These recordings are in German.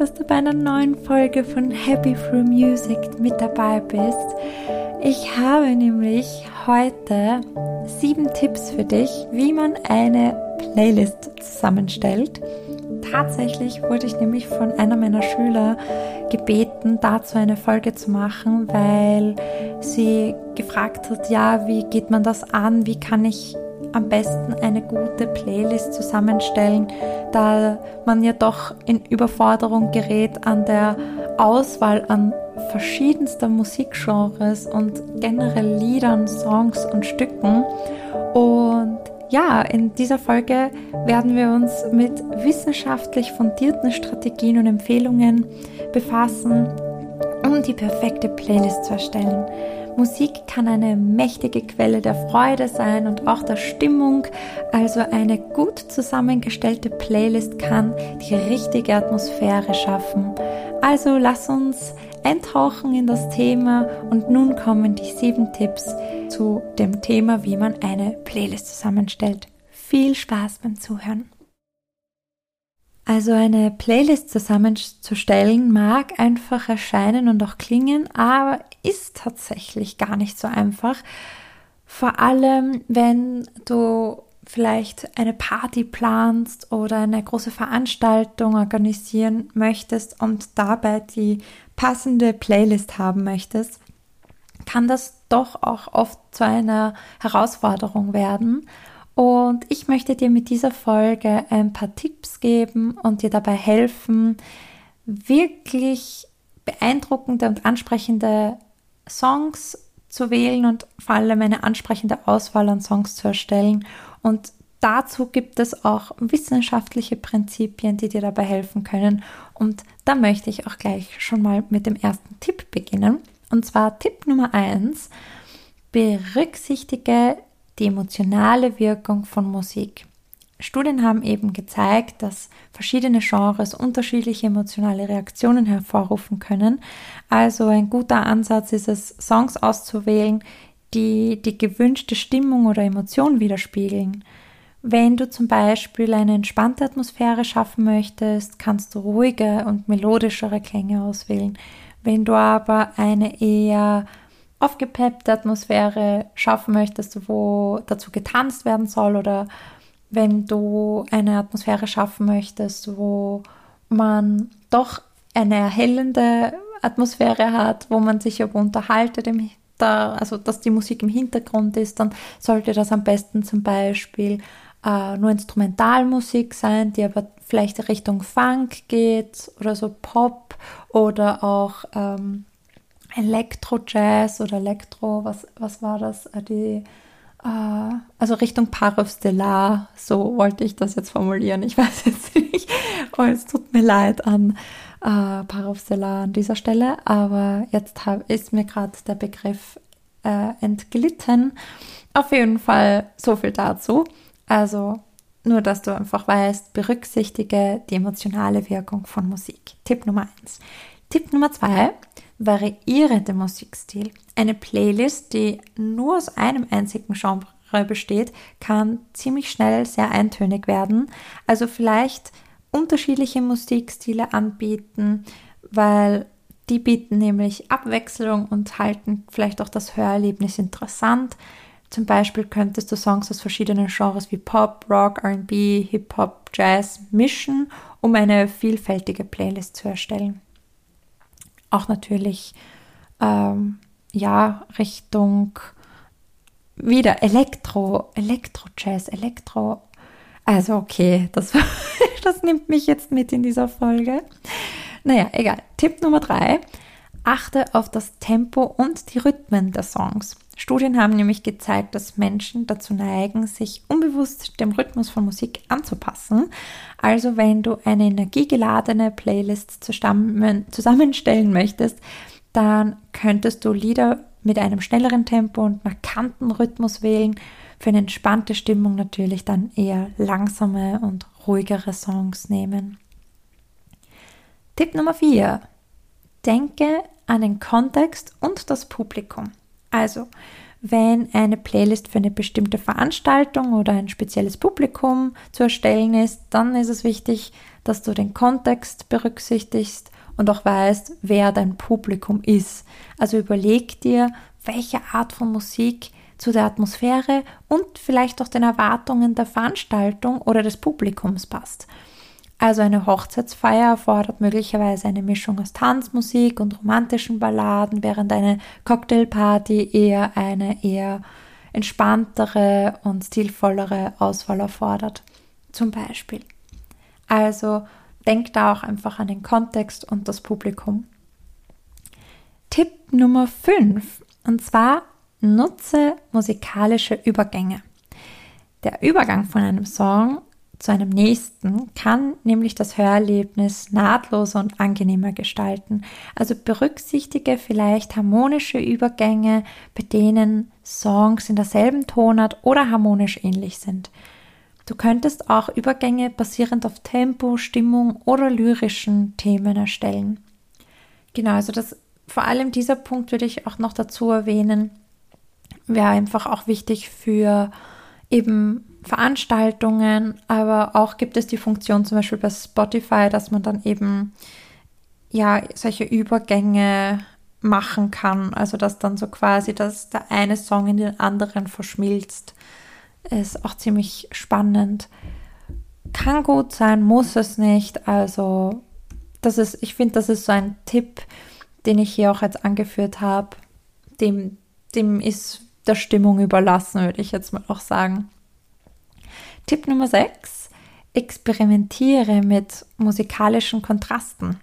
dass du bei einer neuen Folge von Happy Through Music mit dabei bist. Ich habe nämlich heute sieben Tipps für dich, wie man eine Playlist zusammenstellt. Tatsächlich wurde ich nämlich von einer meiner Schüler gebeten, dazu eine Folge zu machen, weil sie gefragt hat, ja, wie geht man das an? Wie kann ich am besten eine gute Playlist zusammenstellen, da man ja doch in Überforderung gerät an der Auswahl an verschiedenster Musikgenres und generell Liedern, Songs und Stücken. Und ja, in dieser Folge werden wir uns mit wissenschaftlich fundierten Strategien und Empfehlungen befassen, um die perfekte Playlist zu erstellen. Musik kann eine mächtige Quelle der Freude sein und auch der Stimmung. Also eine gut zusammengestellte Playlist kann die richtige Atmosphäre schaffen. Also lass uns eintauchen in das Thema und nun kommen die sieben Tipps zu dem Thema, wie man eine Playlist zusammenstellt. Viel Spaß beim Zuhören. Also eine Playlist zusammenzustellen mag einfach erscheinen und auch klingen, aber ist tatsächlich gar nicht so einfach. Vor allem, wenn du vielleicht eine Party planst oder eine große Veranstaltung organisieren möchtest und dabei die passende Playlist haben möchtest, kann das doch auch oft zu einer Herausforderung werden. Und ich möchte dir mit dieser Folge ein paar Tipps geben und dir dabei helfen, wirklich beeindruckende und ansprechende Songs zu wählen und vor allem eine ansprechende Auswahl an Songs zu erstellen. Und dazu gibt es auch wissenschaftliche Prinzipien, die dir dabei helfen können. Und da möchte ich auch gleich schon mal mit dem ersten Tipp beginnen. Und zwar Tipp Nummer eins: Berücksichtige die emotionale Wirkung von Musik. Studien haben eben gezeigt, dass verschiedene Genres unterschiedliche emotionale Reaktionen hervorrufen können. Also ein guter Ansatz ist es, Songs auszuwählen, die die gewünschte Stimmung oder Emotion widerspiegeln. Wenn du zum Beispiel eine entspannte Atmosphäre schaffen möchtest, kannst du ruhige und melodischere Klänge auswählen. Wenn du aber eine eher aufgepeppte Atmosphäre schaffen möchtest, wo dazu getanzt werden soll oder wenn du eine Atmosphäre schaffen möchtest, wo man doch eine erhellende Atmosphäre hat, wo man sich aber unterhaltet, im, also dass die Musik im Hintergrund ist, dann sollte das am besten zum Beispiel äh, nur Instrumentalmusik sein, die aber vielleicht Richtung Funk geht oder so Pop oder auch ähm, Elektro-Jazz oder Elektro, was, was war das? Äh, die, äh, also Richtung Parov-Stellar, so wollte ich das jetzt formulieren. Ich weiß jetzt nicht. Oh, es tut mir leid an äh, Parov-Stellar an dieser Stelle, aber jetzt hab, ist mir gerade der Begriff äh, entglitten. Auf jeden Fall so viel dazu. Also nur, dass du einfach weißt, berücksichtige die emotionale Wirkung von Musik. Tipp Nummer eins. Tipp Nummer zwei, variiere den Musikstil. Eine Playlist, die nur aus einem einzigen Genre besteht, kann ziemlich schnell sehr eintönig werden. Also vielleicht unterschiedliche Musikstile anbieten, weil die bieten nämlich Abwechslung und halten vielleicht auch das Hörerlebnis interessant. Zum Beispiel könntest du Songs aus verschiedenen Genres wie Pop, Rock, RB, Hip-Hop, Jazz mischen, um eine vielfältige Playlist zu erstellen auch natürlich ähm, ja Richtung wieder Elektro, Elektro-Jazz, Elektro. Also okay, das, das nimmt mich jetzt mit in dieser Folge. Naja, egal. Tipp Nummer drei. Achte auf das Tempo und die Rhythmen der Songs. Studien haben nämlich gezeigt, dass Menschen dazu neigen, sich unbewusst dem Rhythmus von Musik anzupassen. Also wenn du eine energiegeladene Playlist zusammenstellen möchtest, dann könntest du Lieder mit einem schnelleren Tempo und markanten Rhythmus wählen. Für eine entspannte Stimmung natürlich dann eher langsame und ruhigere Songs nehmen. Tipp Nummer 4. Denke an den Kontext und das Publikum. Also, wenn eine Playlist für eine bestimmte Veranstaltung oder ein spezielles Publikum zu erstellen ist, dann ist es wichtig, dass du den Kontext berücksichtigst und auch weißt, wer dein Publikum ist. Also überleg dir, welche Art von Musik zu der Atmosphäre und vielleicht auch den Erwartungen der Veranstaltung oder des Publikums passt. Also eine Hochzeitsfeier erfordert möglicherweise eine Mischung aus Tanzmusik und romantischen Balladen, während eine Cocktailparty eher eine eher entspanntere und stilvollere Auswahl erfordert. Zum Beispiel. Also denk da auch einfach an den Kontext und das Publikum. Tipp Nummer 5. Und zwar nutze musikalische Übergänge. Der Übergang von einem Song zu einem nächsten kann nämlich das Hörerlebnis nahtloser und angenehmer gestalten. Also berücksichtige vielleicht harmonische Übergänge, bei denen Songs in derselben Tonart oder harmonisch ähnlich sind. Du könntest auch Übergänge basierend auf Tempo, Stimmung oder lyrischen Themen erstellen. Genau, also das vor allem dieser Punkt würde ich auch noch dazu erwähnen, wäre einfach auch wichtig für eben Veranstaltungen, aber auch gibt es die Funktion zum Beispiel bei Spotify, dass man dann eben ja solche Übergänge machen kann. Also dass dann so quasi, dass der eine Song in den anderen verschmilzt. Ist auch ziemlich spannend. Kann gut sein, muss es nicht. Also das ist, ich finde, das ist so ein Tipp, den ich hier auch jetzt angeführt habe. Dem, dem ist der Stimmung überlassen, würde ich jetzt mal auch sagen. Tipp Nummer 6. Experimentiere mit musikalischen Kontrasten.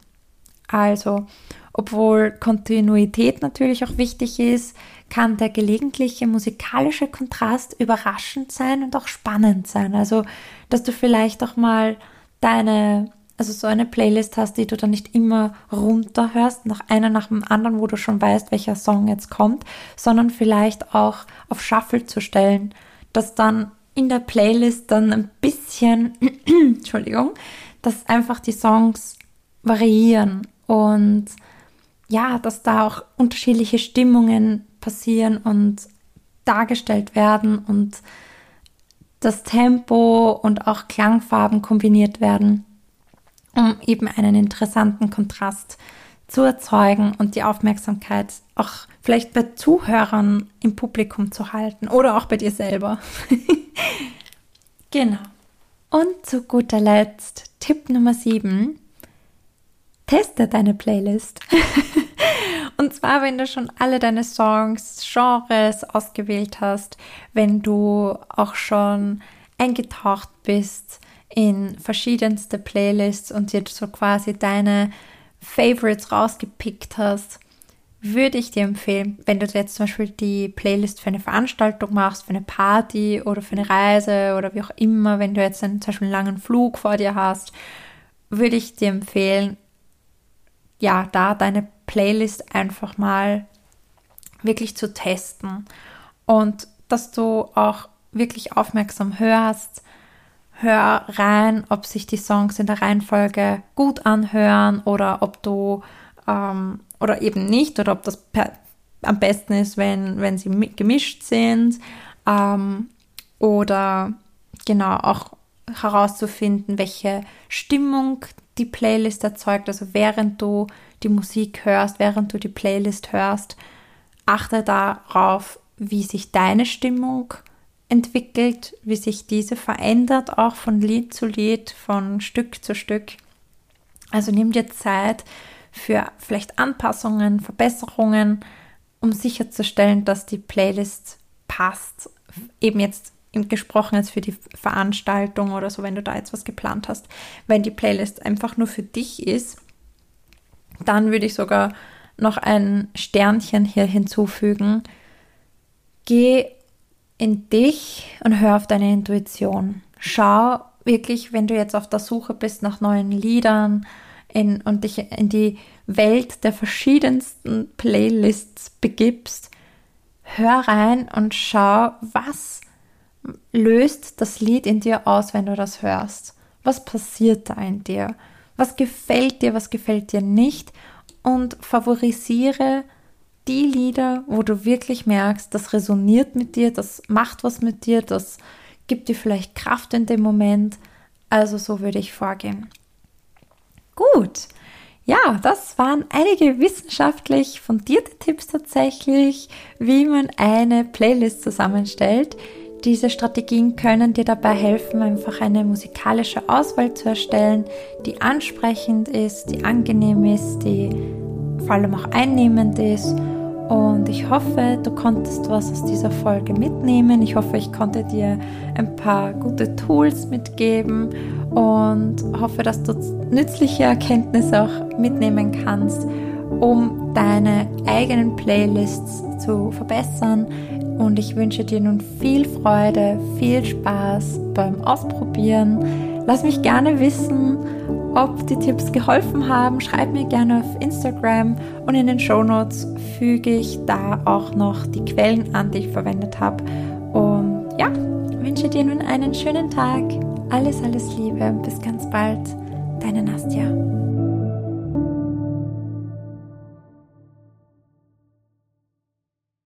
Also, obwohl Kontinuität natürlich auch wichtig ist, kann der gelegentliche musikalische Kontrast überraschend sein und auch spannend sein. Also, dass du vielleicht auch mal deine, also so eine Playlist hast, die du dann nicht immer runterhörst, nach einer nach dem anderen, wo du schon weißt, welcher Song jetzt kommt, sondern vielleicht auch auf Shuffle zu stellen, dass dann in der Playlist dann ein bisschen, Entschuldigung, dass einfach die Songs variieren und ja, dass da auch unterschiedliche Stimmungen passieren und dargestellt werden und das Tempo und auch Klangfarben kombiniert werden, um eben einen interessanten Kontrast zu erzeugen und die Aufmerksamkeit auch vielleicht bei Zuhörern im Publikum zu halten oder auch bei dir selber. genau. Und zu guter Letzt Tipp Nummer 7. Teste deine Playlist. Und zwar, wenn du schon alle deine Songs, Genres ausgewählt hast, wenn du auch schon eingetaucht bist in verschiedenste Playlists und dir so quasi deine Favorites rausgepickt hast, würde ich dir empfehlen, wenn du jetzt zum Beispiel die Playlist für eine Veranstaltung machst, für eine Party oder für eine Reise oder wie auch immer, wenn du jetzt einen, zum Beispiel einen langen Flug vor dir hast, würde ich dir empfehlen, ja, da deine Playlist einfach mal wirklich zu testen. Und dass du auch wirklich aufmerksam hörst, hör rein, ob sich die Songs in der Reihenfolge gut anhören oder ob du ähm, oder eben nicht oder ob das per, am besten ist, wenn, wenn sie gemischt sind ähm, oder genau auch herauszufinden, welche Stimmung die Playlist erzeugt. Also während du die Musik hörst, während du die Playlist hörst, achte darauf, wie sich deine Stimmung entwickelt, wie sich diese verändert, auch von Lied zu Lied, von Stück zu Stück. Also nimm dir Zeit für vielleicht Anpassungen, Verbesserungen, um sicherzustellen, dass die Playlist passt. Eben jetzt gesprochen jetzt für die Veranstaltung oder so, wenn du da jetzt was geplant hast. Wenn die Playlist einfach nur für dich ist, dann würde ich sogar noch ein Sternchen hier hinzufügen. Geh in dich und hör auf deine Intuition. Schau wirklich, wenn du jetzt auf der Suche bist nach neuen Liedern in, und dich in die Welt der verschiedensten Playlists begibst, hör rein und schau, was löst das Lied in dir aus, wenn du das hörst. Was passiert da in dir? Was gefällt dir, was gefällt dir nicht? Und favorisiere die Lieder, wo du wirklich merkst, das resoniert mit dir, das macht was mit dir, das gibt dir vielleicht Kraft in dem Moment. Also so würde ich vorgehen. Gut. Ja, das waren einige wissenschaftlich fundierte Tipps tatsächlich, wie man eine Playlist zusammenstellt. Diese Strategien können dir dabei helfen, einfach eine musikalische Auswahl zu erstellen, die ansprechend ist, die angenehm ist, die vor allem auch einnehmend ist. Und ich hoffe, du konntest was aus dieser Folge mitnehmen. Ich hoffe, ich konnte dir ein paar gute Tools mitgeben und hoffe, dass du nützliche Erkenntnisse auch mitnehmen kannst, um deine eigenen Playlists zu verbessern. Und ich wünsche dir nun viel Freude, viel Spaß beim Ausprobieren. Lass mich gerne wissen, ob die Tipps geholfen haben. Schreib mir gerne auf Instagram und in den Show Notes füge ich da auch noch die Quellen an, die ich verwendet habe. Und ja, wünsche dir nun einen schönen Tag. Alles, alles Liebe. Bis ganz bald. Deine Nastja.